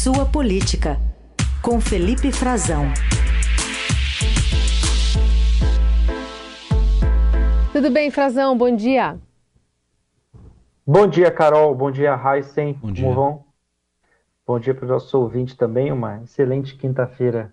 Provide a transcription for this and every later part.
Sua Política, com Felipe Frazão. Tudo bem, Frazão? Bom dia. Bom dia, Carol. Bom dia, Heisen. Bom dia. Como vão? Bom dia para o nosso ouvinte também. Uma excelente quinta-feira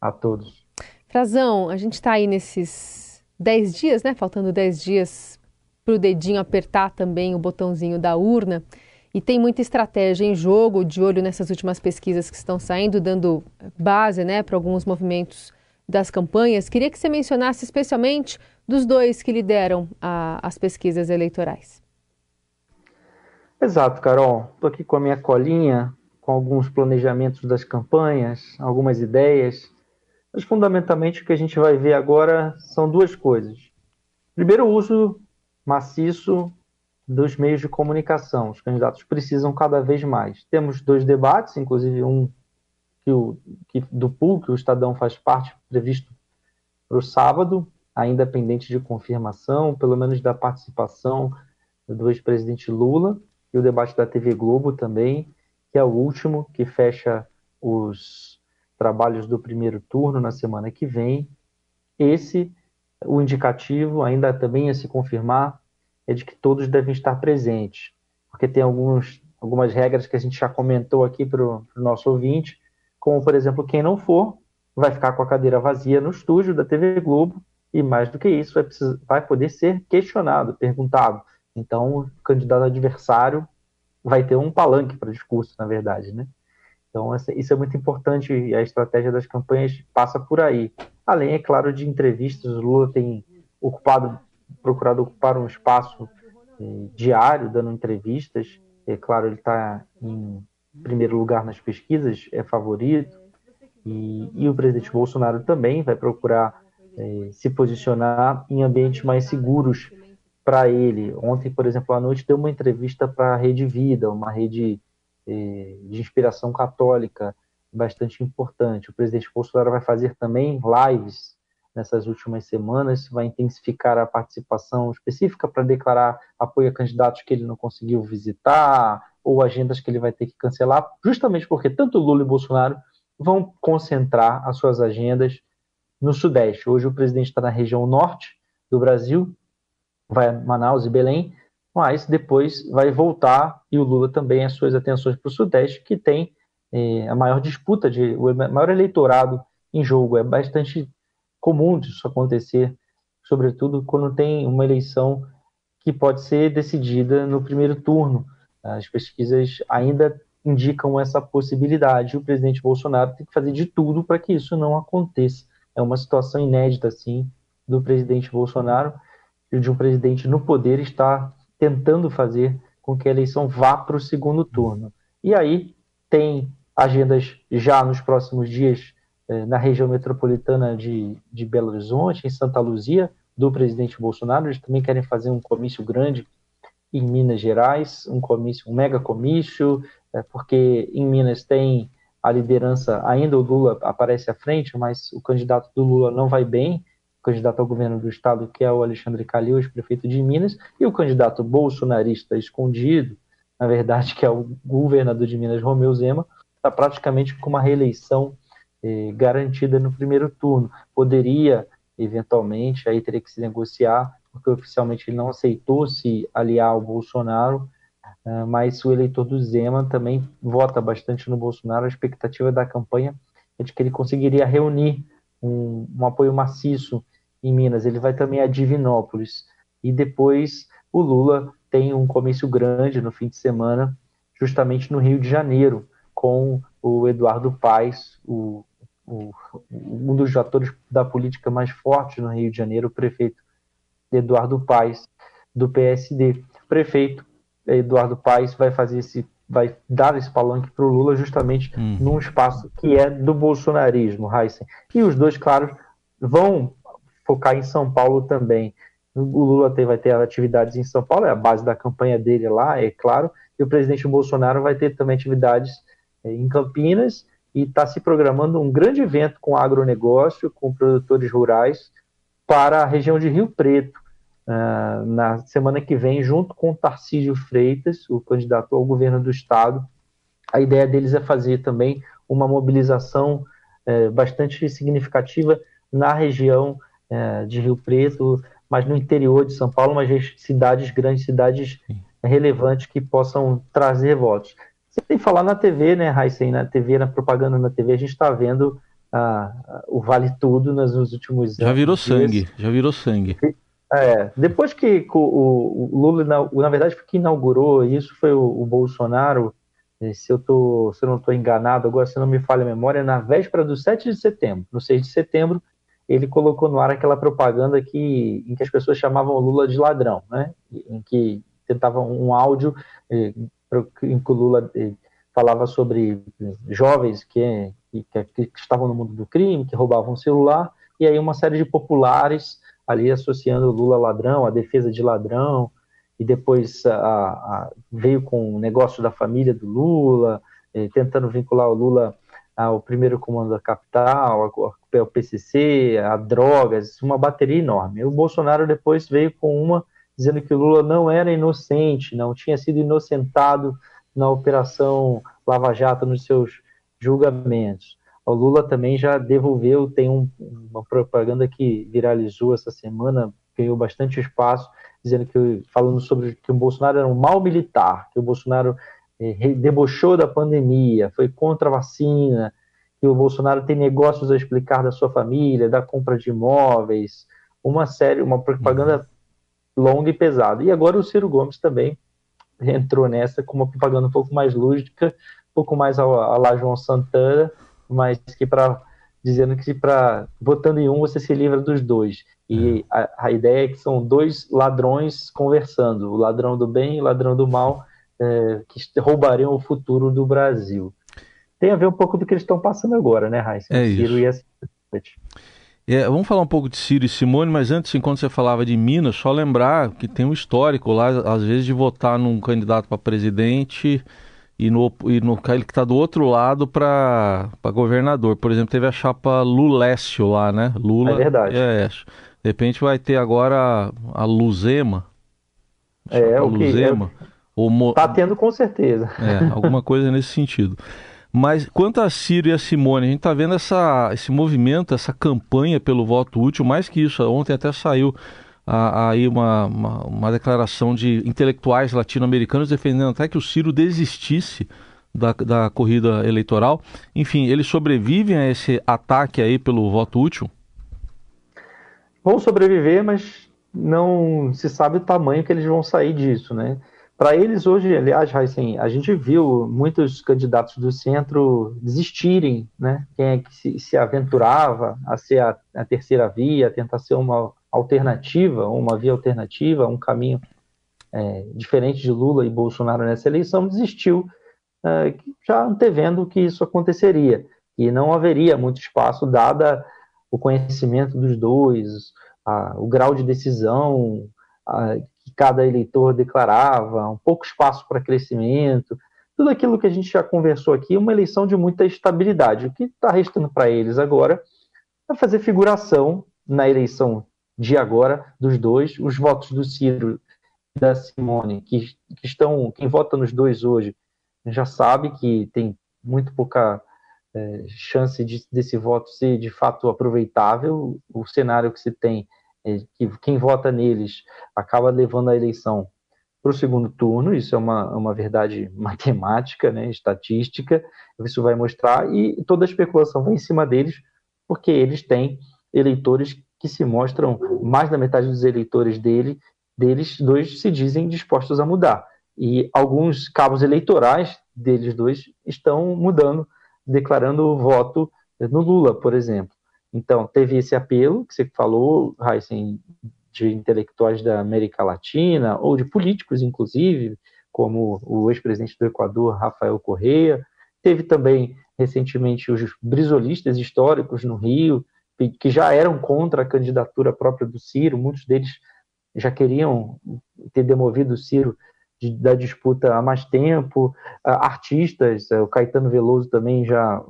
a todos. Frazão, a gente está aí nesses 10 dias, né? Faltando 10 dias para o dedinho apertar também o botãozinho da urna. E tem muita estratégia em jogo, de olho nessas últimas pesquisas que estão saindo, dando base né, para alguns movimentos das campanhas. Queria que você mencionasse especialmente dos dois que lideram a, as pesquisas eleitorais. Exato, Carol. Estou aqui com a minha colinha, com alguns planejamentos das campanhas, algumas ideias. Mas fundamentalmente o que a gente vai ver agora são duas coisas. Primeiro, o uso maciço dos meios de comunicação. Os candidatos precisam cada vez mais. Temos dois debates, inclusive um que o, que, do pool, que o Estadão faz parte, previsto para o sábado, ainda pendente de confirmação, pelo menos da participação do ex-presidente Lula, e o debate da TV Globo também, que é o último, que fecha os trabalhos do primeiro turno na semana que vem. Esse, o indicativo, ainda também a se confirmar, é de que todos devem estar presentes, porque tem alguns, algumas regras que a gente já comentou aqui para o nosso ouvinte, como, por exemplo, quem não for vai ficar com a cadeira vazia no estúdio da TV Globo e, mais do que isso, vai, precisar, vai poder ser questionado, perguntado. Então, o candidato adversário vai ter um palanque para discurso, na verdade, né? Então, isso é muito importante e a estratégia das campanhas passa por aí. Além, é claro, de entrevistas, o Lula tem ocupado procurado ocupar um espaço eh, diário, dando entrevistas. É claro, ele está em primeiro lugar nas pesquisas, é favorito. E, e o presidente Bolsonaro também vai procurar eh, se posicionar em ambientes mais seguros para ele. Ontem, por exemplo, à noite, deu uma entrevista para a Rede Vida, uma rede eh, de inspiração católica bastante importante. O presidente Bolsonaro vai fazer também lives nessas últimas semanas, vai intensificar a participação específica para declarar apoio a candidatos que ele não conseguiu visitar ou agendas que ele vai ter que cancelar, justamente porque tanto Lula e Bolsonaro vão concentrar as suas agendas no Sudeste. Hoje o presidente está na região norte do Brasil, vai a Manaus e Belém, mas depois vai voltar e o Lula também as suas atenções para o Sudeste, que tem eh, a maior disputa, de, o maior eleitorado em jogo. É bastante comum disso acontecer, sobretudo quando tem uma eleição que pode ser decidida no primeiro turno. As pesquisas ainda indicam essa possibilidade. O presidente Bolsonaro tem que fazer de tudo para que isso não aconteça. É uma situação inédita, assim, do presidente Bolsonaro e de um presidente no poder estar tentando fazer com que a eleição vá para o segundo turno. E aí tem agendas já nos próximos dias na região metropolitana de, de Belo Horizonte, em Santa Luzia, do presidente Bolsonaro. Eles também querem fazer um comício grande em Minas Gerais, um comício, um mega comício, é, porque em Minas tem a liderança, ainda o Lula aparece à frente, mas o candidato do Lula não vai bem, o candidato ao governo do estado, que é o Alexandre Calil, prefeito de Minas, e o candidato bolsonarista escondido, na verdade, que é o governador de Minas, Romeu Zema, está praticamente com uma reeleição eh, garantida no primeiro turno. Poderia, eventualmente, aí teria que se negociar, porque oficialmente ele não aceitou se aliar ao Bolsonaro, uh, mas o eleitor do Zema também vota bastante no Bolsonaro. A expectativa da campanha é de que ele conseguiria reunir um, um apoio maciço em Minas. Ele vai também a Divinópolis. E depois o Lula tem um comício grande no fim de semana, justamente no Rio de Janeiro, com o Eduardo Paes, o o, um dos atores da política mais fortes no Rio de Janeiro, o prefeito Eduardo Paes, do PSD. O prefeito Eduardo Paes vai fazer esse vai dar esse palanque para o Lula justamente uhum. num espaço que é do bolsonarismo, Heisen. E os dois, claro, vão focar em São Paulo também. O Lula tem, vai ter atividades em São Paulo, é a base da campanha dele lá, é claro, e o presidente Bolsonaro vai ter também atividades é, em Campinas e está se programando um grande evento com agronegócio, com produtores rurais, para a região de Rio Preto, uh, na semana que vem, junto com Tarcísio Freitas, o candidato ao governo do estado, a ideia deles é fazer também uma mobilização é, bastante significativa na região é, de Rio Preto, mas no interior de São Paulo, mas cidades grandes, cidades relevantes que possam trazer votos. Você tem que falar na TV, né, Heisen, na TV, na propaganda na TV, a gente está vendo ah, o Vale Tudo nos, últimos já anos. Já virou sangue, já virou sangue. É, depois que o, o Lula, na, verdade, que inaugurou isso foi o, o Bolsonaro, se eu, tô, se eu não estou enganado, agora se não me falha a memória, na véspera do 7 de setembro, no 6 de setembro, ele colocou no ar aquela propaganda que, em que as pessoas chamavam o Lula de ladrão, né? em que tentava um áudio eh, em que o Lula eh, falava sobre jovens que, que, que, estavam no mundo do crime, que roubavam celular, e aí uma série de populares ali associando Lula ladrão, a defesa de ladrão, e depois a, a, veio com o negócio da família do Lula, eh, tentando vincular o Lula ao primeiro comando da capital, ao PCC, a drogas, uma bateria enorme. O Bolsonaro depois veio com uma dizendo que Lula não era inocente, não tinha sido inocentado na operação Lava Jato nos seus julgamentos. O Lula também já devolveu, tem um, uma propaganda que viralizou essa semana, ganhou bastante espaço, dizendo que falando sobre que o Bolsonaro era um mau militar, que o Bolsonaro eh, debochou da pandemia, foi contra a vacina, que o Bolsonaro tem negócios a explicar da sua família, da compra de imóveis, uma série, uma propaganda longa e pesada. E agora o Ciro Gomes também entrou nessa com uma propaganda um pouco mais lúdica, um pouco mais a, a lá João Santana, mas que para dizendo que para votando em um você se livra dos dois. E a, a, ideia é que são dois ladrões conversando, o ladrão do bem e o ladrão do mal, é, que roubariam o futuro do Brasil. Tem a ver um pouco do que eles estão passando agora, né, Raíssa? É Ciro isso. e a é, vamos falar um pouco de Ciro e Simone, mas antes, enquanto você falava de Minas, só lembrar que tem um histórico lá, às vezes, de votar num candidato para presidente e no, e no ele que está do outro lado para governador. Por exemplo, teve a chapa Lulécio lá, né? Lula. É verdade. É, de repente vai ter agora a Luzema. É, o que Luzema. É, Mo... Tá tendo com certeza. É, alguma coisa nesse sentido. Mas quanto a Ciro e a Simone, a gente está vendo essa, esse movimento, essa campanha pelo voto útil, mais que isso, ontem até saiu aí uma, uma, uma, declaração de intelectuais latino-americanos defendendo até que o Ciro desistisse da, da corrida eleitoral. Enfim, eles sobrevivem a esse ataque aí pelo voto útil? Vão sobreviver, mas não se sabe o tamanho que eles vão sair disso, né? Para eles hoje, aliás, assim, a gente viu muitos candidatos do centro desistirem, né? Quem é que se, se aventurava a ser a, a, terceira via, tentar ser uma alternativa, uma via alternativa, um caminho é, diferente de Lula e Bolsonaro nessa eleição, desistiu, é, já antevendo que isso aconteceria e não haveria muito espaço, dada o conhecimento dos dois, a, o grau de decisão que cada eleitor declarava, um pouco espaço para crescimento, tudo aquilo que a gente já conversou aqui, uma eleição de muita estabilidade. O que está restando para eles agora é fazer figuração na eleição de agora dos dois, os votos do Ciro e da Simone, que, que estão, quem vota nos dois hoje já sabe que tem muito pouca é, chance de, desse voto ser de fato aproveitável. O cenário que se tem é que quem vota neles acaba levando a eleição para o segundo turno, isso é uma, uma verdade matemática, né, estatística, isso vai mostrar, e toda a especulação vai em cima deles, porque eles têm eleitores que se mostram, mais da metade dos eleitores dele, deles dois se dizem dispostos a mudar. E alguns cabos eleitorais deles dois estão mudando, declarando o voto no Lula, por exemplo. Então, teve esse apelo que você falou, Heisen, de intelectuais da América Latina, ou de políticos, inclusive, como o ex-presidente do Equador, Rafael Correa. Teve também, recentemente, os brisolistas históricos no Rio, que já eram contra a candidatura própria do Ciro, muitos deles já queriam ter demovido o Ciro da disputa há mais tempo, artistas, o Caetano Veloso também já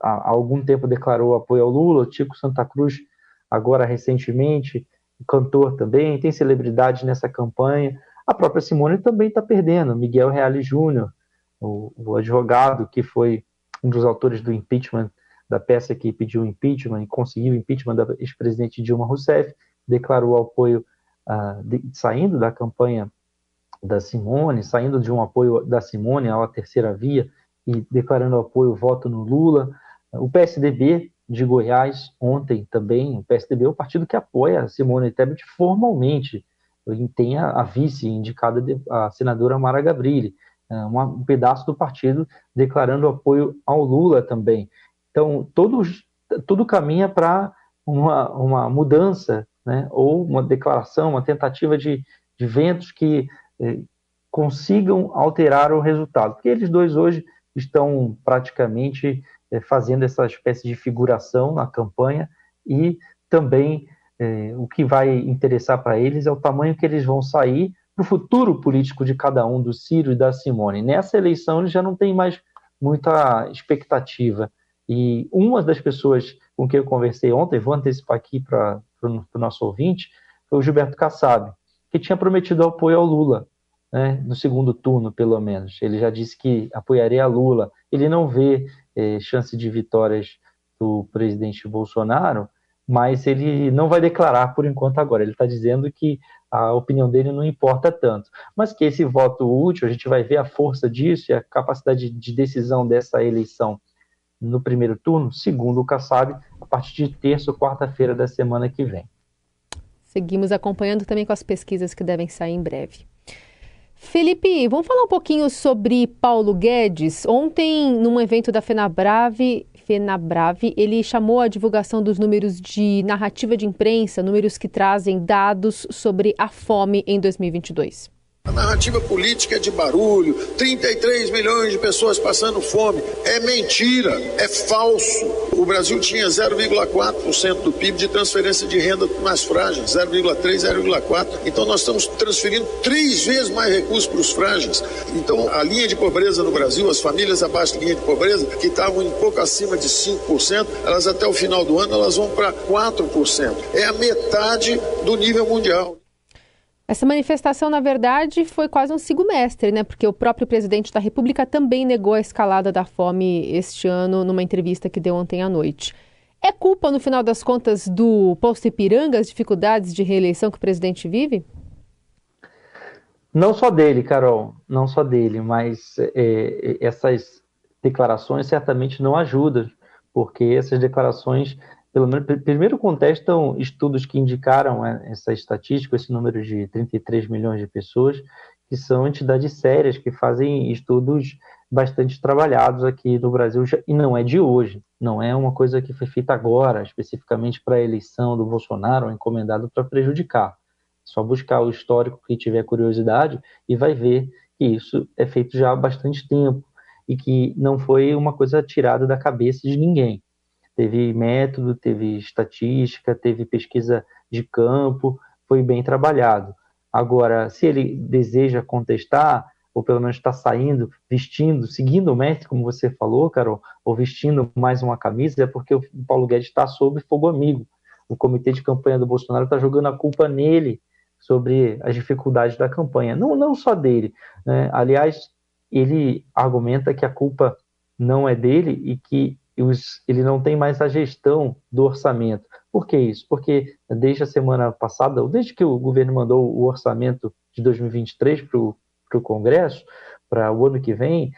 há algum tempo declarou apoio ao Lula, Tico Santa Cruz agora recentemente, cantor também, tem celebridade nessa campanha, a própria Simone também está perdendo, Miguel Reale Júnior, o, o advogado que foi um dos autores do impeachment, da peça que pediu impeachment e conseguiu impeachment da ex-presidente Dilma Rousseff, declarou apoio, uh, de, saindo da campanha da Simone, saindo de um apoio da Simone à terceira via e declarando apoio voto no Lula. O PSDB de Goiás ontem também, o PSDB é o partido que apoia a Simone Tebet formalmente, tem a, vice indicada a senadora Mara Gabrilli, é, um pedaço do partido declarando apoio ao Lula também. Então, todo, tudo caminha para uma, uma mudança, né, ou uma declaração, uma tentativa de, de ventos que eh, consigam alterar o resultado. Porque eles dois hoje estão praticamente eh, fazendo essa espécie de figuração na campanha e também eh, o que vai interessar para eles é o tamanho que eles vão sair para o futuro político de cada um, do Ciro e da Simone. Nessa eleição eles já não têm mais muita expectativa. E uma das pessoas com quem eu conversei ontem, vou antecipar aqui para o nosso ouvinte, foi o Gilberto Kassab, que tinha prometido apoio ao Lula, né, no segundo turno, pelo menos. Ele já disse que apoiaria a Lula. Ele não vê eh, chance de vitórias do presidente Bolsonaro, mas ele não vai declarar por enquanto agora. Ele está dizendo que a opinião dele não importa tanto, mas que esse voto útil, a gente vai ver a força disso e a capacidade de decisão dessa eleição no primeiro turno, segundo o Kassab, a partir de terça ou quarta-feira da semana que vem. Seguimos acompanhando também com as pesquisas que devem sair em breve. Felipe, vamos falar um pouquinho sobre Paulo Guedes. Ontem, num evento da FenaBrave, FenaBrave, ele chamou a divulgação dos números de narrativa de imprensa, números que trazem dados sobre a fome em 2022. A narrativa política é de barulho, 33 milhões de pessoas passando fome. É mentira, é falso. O Brasil tinha 0,4% do PIB de transferência de renda mais frágeis, 0,3, 0,4. Então nós estamos transferindo três vezes mais recursos para os frágeis. Então a linha de pobreza no Brasil, as famílias abaixo da linha de pobreza, que estavam em pouco acima de 5%, elas até o final do ano elas vão para 4%. É a metade do nível mundial. Essa manifestação, na verdade, foi quase um sigo-mestre, né? Porque o próprio presidente da República também negou a escalada da fome este ano numa entrevista que deu ontem à noite. É culpa, no final das contas, do posto Ipiranga, as dificuldades de reeleição que o presidente vive? Não só dele, Carol, não só dele, mas é, essas declarações certamente não ajudam, porque essas declarações pelo menos, primeiro contestam estudos que indicaram é, essa estatística, esse número de 33 milhões de pessoas, que são entidades sérias que fazem estudos bastante trabalhados aqui no Brasil, e não é de hoje, não é uma coisa que foi feita agora, especificamente para a eleição do Bolsonaro, encomendado para prejudicar. Só buscar o histórico que tiver curiosidade e vai ver que isso é feito já há bastante tempo e que não foi uma coisa tirada da cabeça de ninguém teve método, teve estatística, teve pesquisa de campo, foi bem trabalhado. Agora, se ele deseja contestar, ou pelo menos está saindo, vestindo, seguindo o mestre, como você falou, Carol, ou vestindo mais uma camisa, é porque o Paulo Guedes está sob fogo amigo. O comitê de campanha do Bolsonaro está jogando a culpa nele sobre as dificuldades da campanha. Não, não só dele. Né? Aliás, ele argumenta que a culpa não é dele e que os, ele não tem mais a gestão do orçamento. Por que isso? Porque desde a semana passada, ou desde que o governo mandou o orçamento de 2023 para o Congresso, para o ano que vem,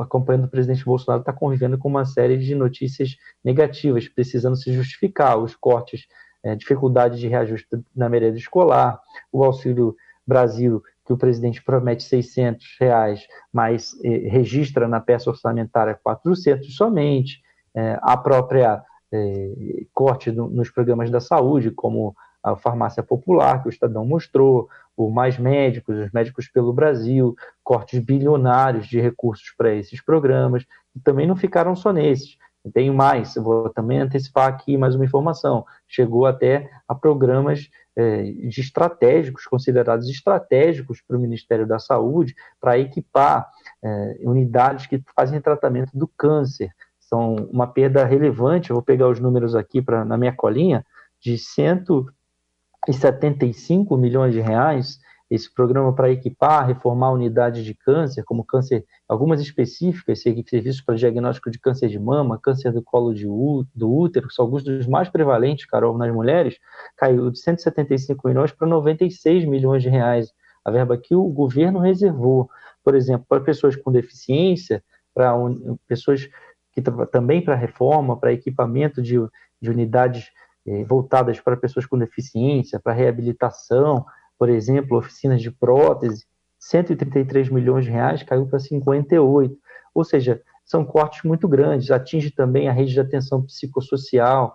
a campanha do presidente Bolsonaro está convivendo com uma série de notícias negativas, precisando se justificar os cortes, é, dificuldade de reajuste na merenda escolar, o Auxílio Brasil que o presidente promete 600 reais, mas eh, registra na peça orçamentária 400 somente, eh, a própria eh, corte no, nos programas da saúde, como a farmácia popular, que o Estadão mostrou, o Mais Médicos, os Médicos pelo Brasil, cortes bilionários de recursos para esses programas, e também não ficaram só nesses. Tenho mais, vou também antecipar aqui mais uma informação. Chegou até a programas é, de estratégicos, considerados estratégicos para o Ministério da Saúde, para equipar é, unidades que fazem tratamento do câncer. São uma perda relevante, eu vou pegar os números aqui pra, na minha colinha, de 175 milhões de reais esse programa para equipar, reformar unidades de câncer, como câncer, algumas específicas, serviços para diagnóstico de câncer de mama, câncer do colo de do útero, que são alguns dos mais prevalentes, Carol, nas mulheres, caiu de 175 milhões para 96 milhões de reais. A verba que o governo reservou, por exemplo, para pessoas com deficiência, para un... pessoas que também para reforma, para equipamento de, de unidades eh, voltadas para pessoas com deficiência, para reabilitação, por exemplo, oficinas de prótese, 133 milhões de reais caiu para 58. Ou seja, são cortes muito grandes. Atinge também a rede de atenção psicossocial,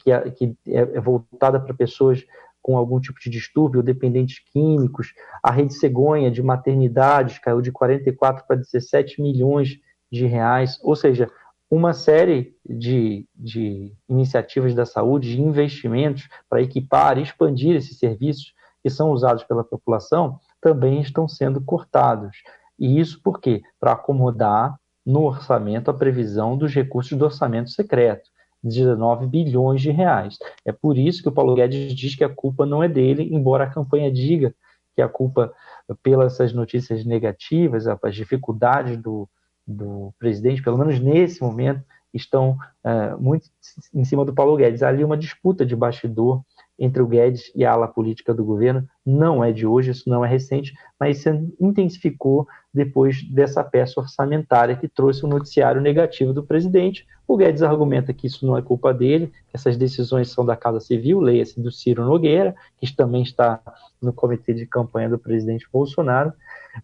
que é, que é, é voltada para pessoas com algum tipo de distúrbio, dependentes químicos. A rede cegonha de maternidades caiu de 44 para 17 milhões de reais. Ou seja, uma série de, de iniciativas da saúde, de investimentos para equipar e expandir esses serviços que são usados pela população também estão sendo cortados. E isso por quê? Para acomodar no orçamento a previsão dos recursos do orçamento secreto, 19 bilhões de reais. É por isso que o Paulo Guedes diz que a culpa não é dele, embora a campanha diga que a culpa pelas notícias negativas, as dificuldades do, do presidente, pelo menos nesse momento, estão uh, muito em cima do Paulo Guedes. Ali uma disputa de bastidor entre o Guedes e a ala política do governo não é de hoje, isso não é recente, mas se intensificou depois dessa peça orçamentária que trouxe o um noticiário negativo do presidente. O Guedes argumenta que isso não é culpa dele, que essas decisões são da Casa Civil, leia-se do Ciro Nogueira, que também está no comitê de campanha do presidente Bolsonaro,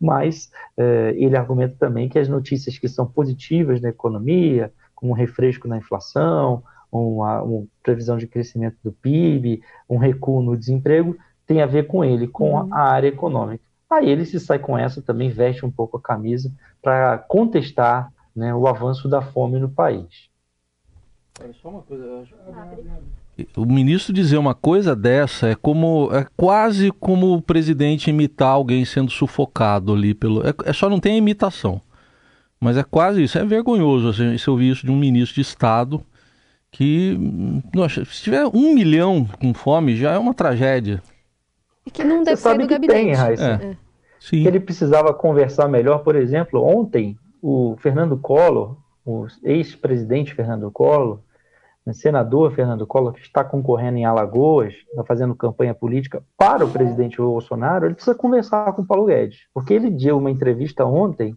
mas eh, ele argumenta também que as notícias que são positivas na economia, como um refresco na inflação, uma, uma, previsão de crescimento do PIB, um recuo no desemprego, tem a ver com ele, com uhum. a área econômica. Aí ele se sai com essa, também veste um pouco a camisa para contestar né, o avanço da fome no país. Só uma coisa, eu acho... O ministro dizer uma coisa dessa é como é quase como o presidente imitar alguém sendo sufocado ali pelo. É, é só não tem imitação. Mas é quase isso. É vergonhoso assim, se ouvir isso de um ministro de Estado que, nossa, se tiver um milhão com fome, já é uma tragédia. E que não deve Você sair do gabinete. Tem, Raíssa. É. É. Sim. Ele precisava conversar melhor, por exemplo, ontem o Fernando Collor, o ex-presidente Fernando Collor, o senador Fernando Collor, que está concorrendo em Alagoas, está fazendo campanha política para o presidente Bolsonaro, ele precisa conversar com o Paulo Guedes, porque ele deu uma entrevista ontem,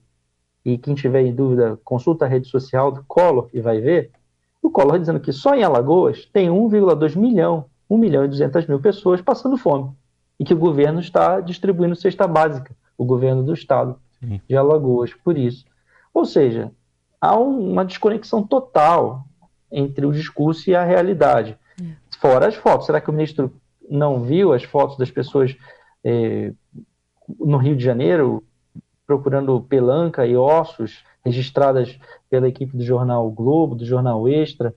e quem tiver em dúvida, consulta a rede social do Collor e vai ver, o Collor dizendo que só em Alagoas tem 1,2 milhão, 1 milhão e 200 mil pessoas passando fome. E que o governo está distribuindo cesta básica, o governo do estado Sim. de Alagoas, por isso. Ou seja, há uma desconexão total entre o discurso e a realidade. É. Fora as fotos. Será que o ministro não viu as fotos das pessoas eh, no Rio de Janeiro procurando pelanca e ossos registradas pela equipe do jornal o Globo, do jornal Extra,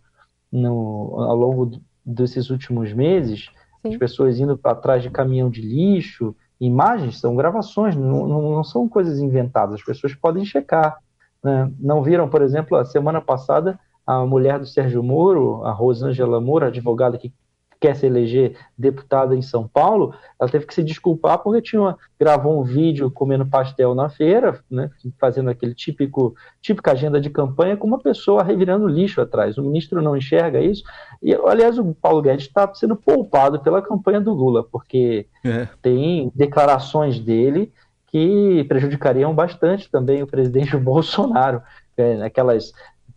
no, ao longo desses últimos meses, Sim. as pessoas indo atrás de caminhão de lixo, imagens são gravações, não, não são coisas inventadas, as pessoas podem checar. Né? Não viram, por exemplo, a semana passada, a mulher do Sérgio Moro, a Rosângela Moro, advogada que quer se eleger deputada em São Paulo, ela teve que se desculpar porque tinha uma, gravou um vídeo comendo pastel na feira, né, fazendo aquele típico típica agenda de campanha com uma pessoa revirando lixo atrás. O ministro não enxerga isso. E aliás, o Paulo Guedes está sendo poupado pela campanha do Lula, porque é. tem declarações dele que prejudicariam bastante também o presidente Bolsonaro. É, aquelas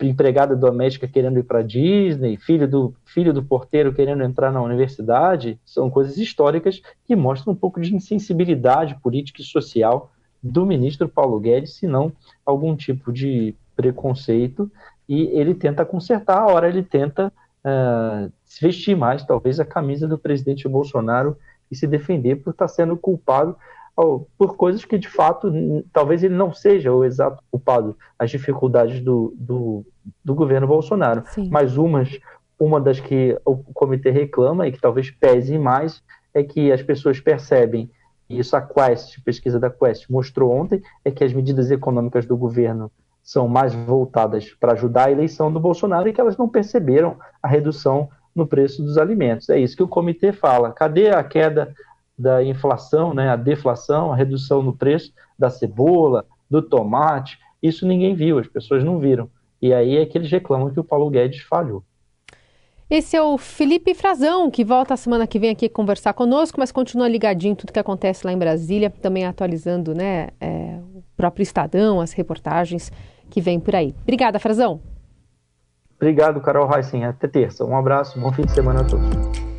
empregada doméstica querendo ir para Disney, filho do, filho do porteiro querendo entrar na universidade, são coisas históricas que mostram um pouco de insensibilidade política e social do ministro Paulo Guedes, se não algum tipo de preconceito, e ele tenta consertar, a hora ele tenta uh, se vestir mais, talvez, a camisa do presidente Bolsonaro e se defender por estar sendo culpado por coisas que de fato talvez ele não seja o exato culpado, as dificuldades do, do, do governo Bolsonaro. Sim. Mas umas, uma das que o comitê reclama e que talvez pese mais é que as pessoas percebem, e isso a Quest, a pesquisa da Quest mostrou ontem, é que as medidas econômicas do governo são mais voltadas para ajudar a eleição do Bolsonaro e que elas não perceberam a redução no preço dos alimentos. É isso que o comitê fala. Cadê a queda da inflação, né, a deflação, a redução no preço da cebola, do tomate, isso ninguém viu, as pessoas não viram. E aí é que eles reclamam que o Paulo Guedes falhou. Esse é o Felipe Frazão, que volta a semana que vem aqui conversar conosco, mas continua ligadinho em tudo que acontece lá em Brasília, também atualizando né, é, o próprio Estadão, as reportagens que vem por aí. Obrigada, Frazão. Obrigado, Carol Heissen. Até terça. Um abraço, bom fim de semana a todos.